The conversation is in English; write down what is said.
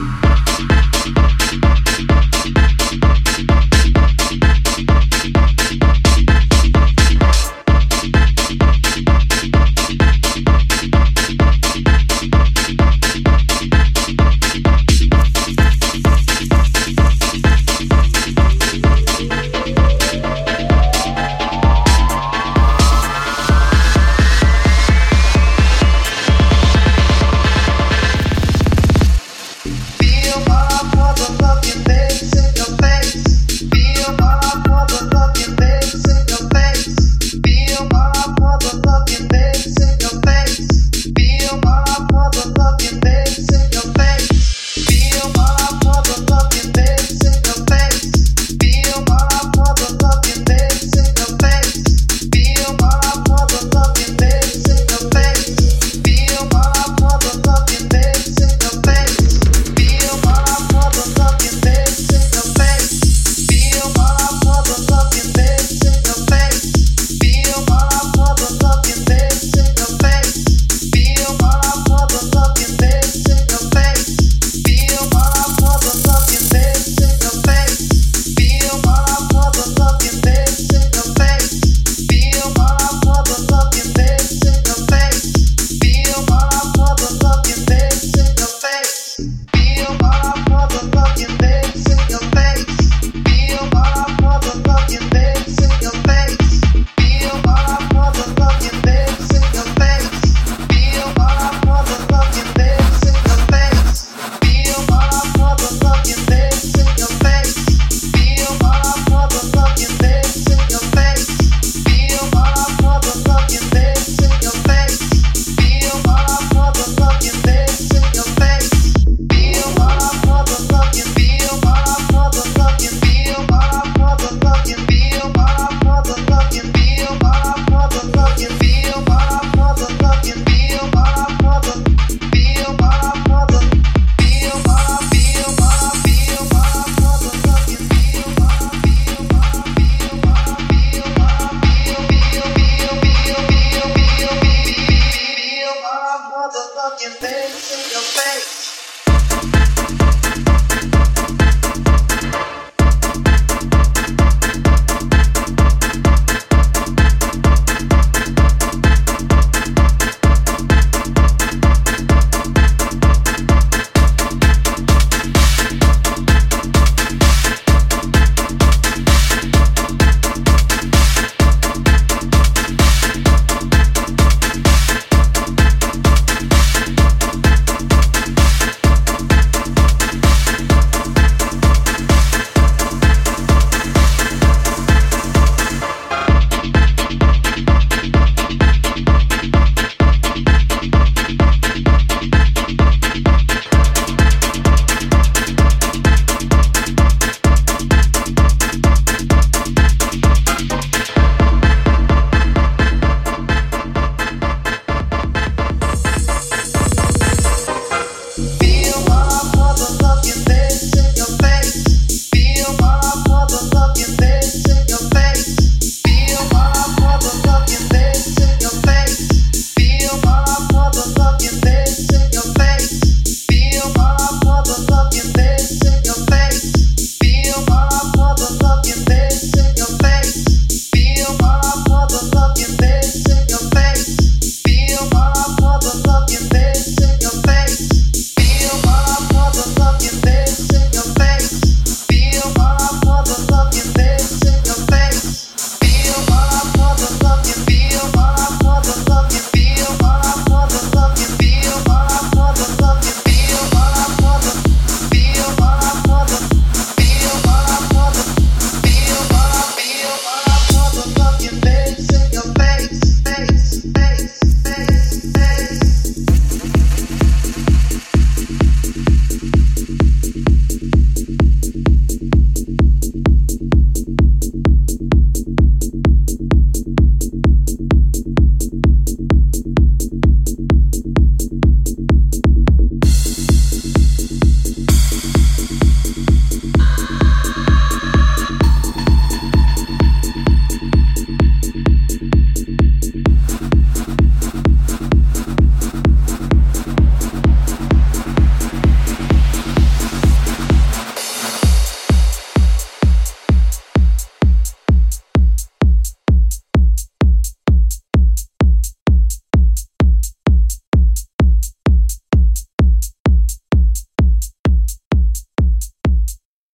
you. fucking